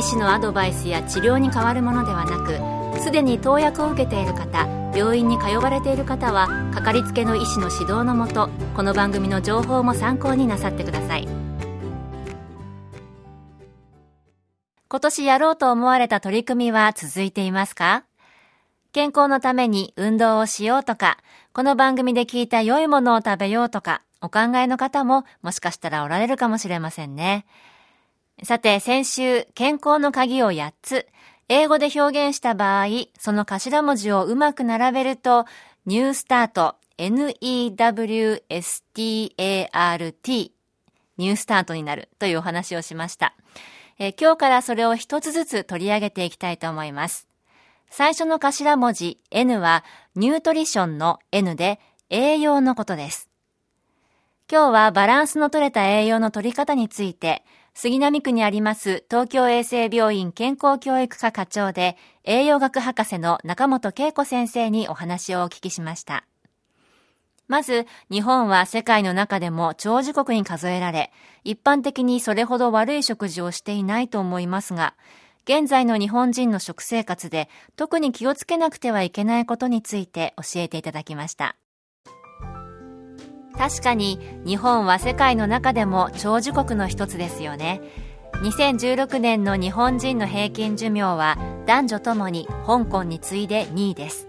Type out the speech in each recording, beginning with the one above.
医師のアドバイスや治療に変わるものではなくすでに投薬を受けている方病院に通われている方はかかりつけの医師の指導のもとこの番組の情報も参考になさってください今年やろうと思われた取り組みは続いていますか？健康のために運動をしようとか、この番組で聞いた良いものを食べようとか、お考えの方ももしかしたらおられるかもしれませんね。さて、先週、健康の鍵を8つ、英語で表現した場合、その頭文字をうまく並べると、ニュースタート、N-E-W-S-T-A-R-T、ニュースタートになるというお話をしました。え今日からそれを一つずつ取り上げていきたいと思います。最初の頭文字 N はニュートリションの N で栄養のことです。今日はバランスの取れた栄養の取り方について、杉並区にあります東京衛生病院健康教育科課長で栄養学博士の中本恵子先生にお話をお聞きしました。まず、日本は世界の中でも長寿国に数えられ、一般的にそれほど悪い食事をしていないと思いますが、現在の日本人の食生活で特に気をつけなくてはいけないことについて教えていただきました。確かに日本は世界の中でも長寿国の一つですよね。2016年の日本人の平均寿命は男女ともに香港に次いで2位です。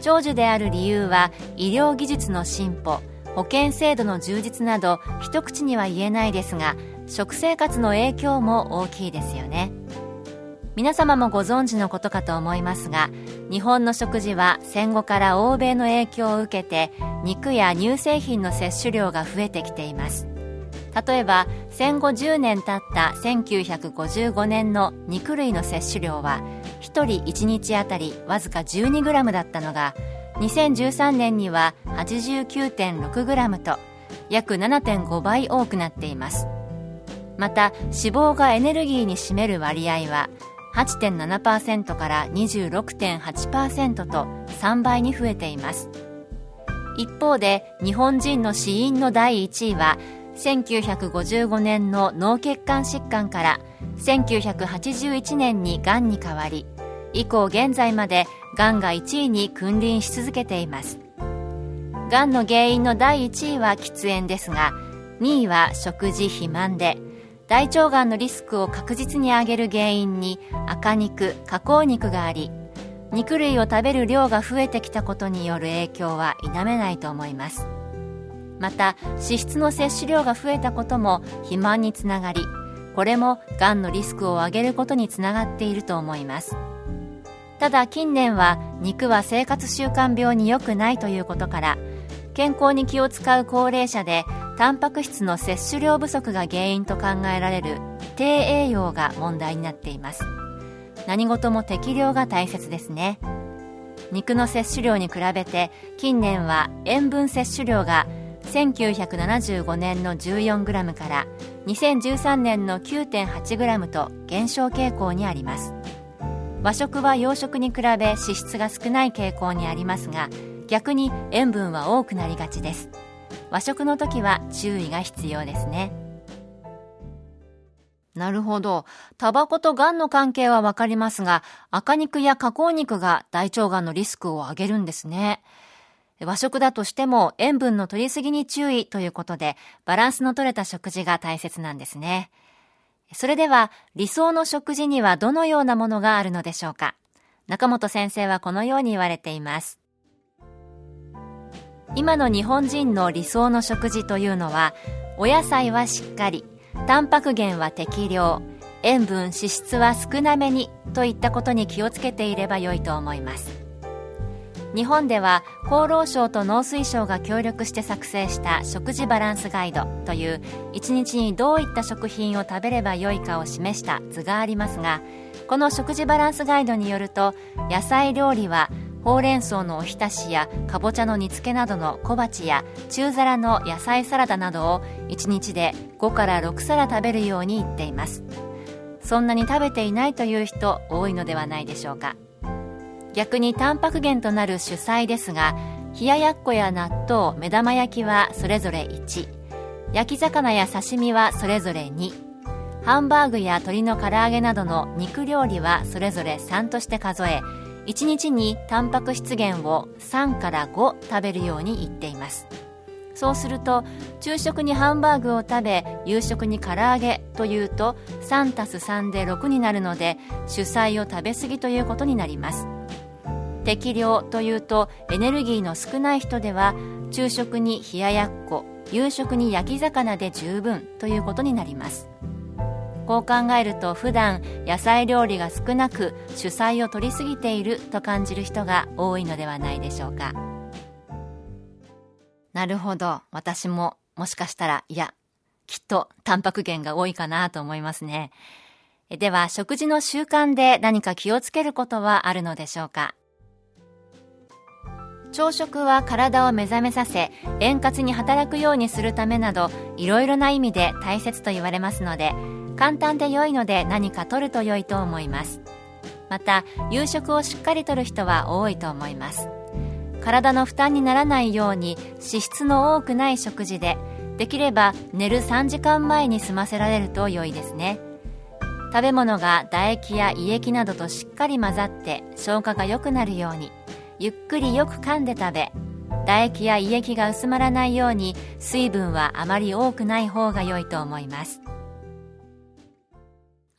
長寿である理由は医療技術の進歩保険制度の充実など一口には言えないですが食生活の影響も大きいですよね。皆様もご存知のことかと思いますが日本の食事は戦後から欧米の影響を受けて肉や乳製品の摂取量が増えてきています。例えば戦後10年経った1955年の肉類の摂取量は1人1日あたりわずか 12g だったのが2013年には 89.6g と約7.5倍多くなっています。また脂肪がエネルギーに占める割合は8.7%から26.8%と3倍に増えています。一方で日本人の死因の第1位は1955年の脳血管疾患から1981年にがんに変わり以降現在までがんが1位に君臨し続けています。がんの原因の第1位は喫煙ですが2位は食事肥満で大腸がんのリスクを確実に上げる原因に赤肉加工肉があり肉類を食べる量が増えてきたことによる影響は否めないと思います。また脂質の摂取量が増えたことも肥満につながりこれもがんのリスクを上げることにつながっていると思います。ただ近年は肉は生活習慣病に良くないということから健康に気を使う高齢者でタンパク質の摂取量不足が原因と考えられる低栄養が問題になっています。何事も適量が大切ですね。肉の摂取量に比べて近年は塩分摂取量が1975年の 14g から2013年の 9.8g と減少傾向にあります。和食は洋食に比べ脂質が少ない傾向にありますが逆に塩分は多くなりがちです。和食の時は注意が必要ですねなるほど。タバコと癌の関係はわかりますが、赤肉や加工肉が大腸がんのリスクを上げるんですね。和食だとしても塩分の取りすぎに注意ということで、バランスの取れた食事が大切なんですね。それでは、理想の食事にはどのようなものがあるのでしょうか？中本先生はこのように言われています。今の日本人の理想の食事というのはお野菜はしっかりタンパク源は適量塩分脂質は少なめにといったことに気をつけていれば良いと思います。日本では厚労省と農水省が協力して作成した食事バランスガイドという1日にどういった食品を食べればよいかを示した図がありますがこの食事バランスガイドによると野菜料理はほうれん草のおひたしやかぼちゃの煮付けなどの小鉢や中皿の野菜サラダなどを1日で5から6皿食べるように言っています。そんなに食べていないという人多いのではないでしょうか。逆にタンパク源となる主菜ですが冷ややっこや納豆目玉焼きはそれぞれ1焼き魚や刺身はそれぞれ2ハンバーグや鶏の唐揚げなどの肉料理はそれぞれ3として数え1日にタンパク質源を3から5食べるように言っています。そうすると昼食にハンバーグを食べ夕食に唐揚げというと3 3で6になるので主菜を食べ過ぎということになります。適量というとエネルギーの少ない人では昼食に冷ややっこ夕食に焼き魚で十分ということになります。こう考えると普段野菜料理が少なく主菜を取りすぎていると感じる人が多いのではないでしょうか。なるほど。私ももしかしたらいやきっとタンパク源が多いかなと思いますね。では食事の習慣で何か気をつけることはあるのでしょうか？朝食は体を目覚めさせ円滑に働くようにするためなどいろいろな意味で大切と言われますので簡単で良いので何か取ると良いと思います。また夕食をしっかりとる人は多いと思います。体の負担にならないように脂質の多くない食事でできれば寝る3時間前に済ませられると良いですね。食べ物が唾液や胃液などとしっかり混ざって消化が良くなるようにゆっくりよく噛んで食べ唾液や胃液が薄まらないように水分はあまり多くない方が良いと思います。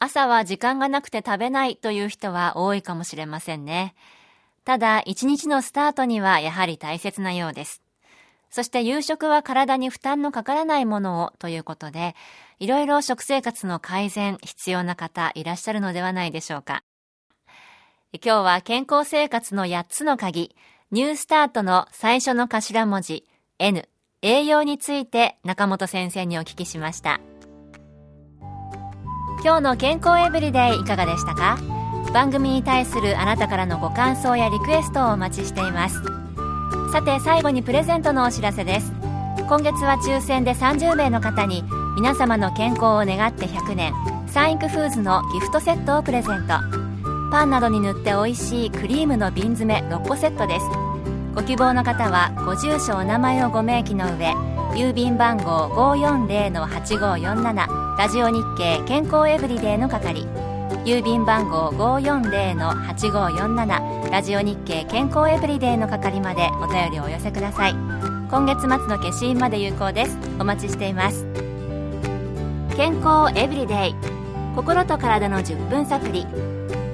朝は時間がなくて食べないという人は多いかもしれませんね。ただ一日のスタートにはやはり大切なようです。そして夕食は体に負担のかからないものをということでいろいろ食生活の改善必要な方いらっしゃるのではないでしょうか。今日は健康生活の8つの鍵、ニュースタートの最初の頭文字 N、栄養について中本先生にお聞きしました。今日の健康エブリデイいかがでしたか？番組に対するあなたからのご感想やリクエストをお待ちしています。さて最後にプレゼントのお知らせです。今月は抽選で30名の方に皆様の健康を願って100年サンイクフーズのギフトセットをプレゼント。パンなどに塗って美味しいクリームの瓶詰め6個セットですご希望の方はご住所お名前をご明記の上郵便番号540-8547ラジオ日経健康エブリデイの係郵便番号540-8547ラジオ日経健康エブリデイの係までお便りをお寄せください。今月末の消印まで有効です。お待ちしています。健康エブリデイ心と体の10分サプリ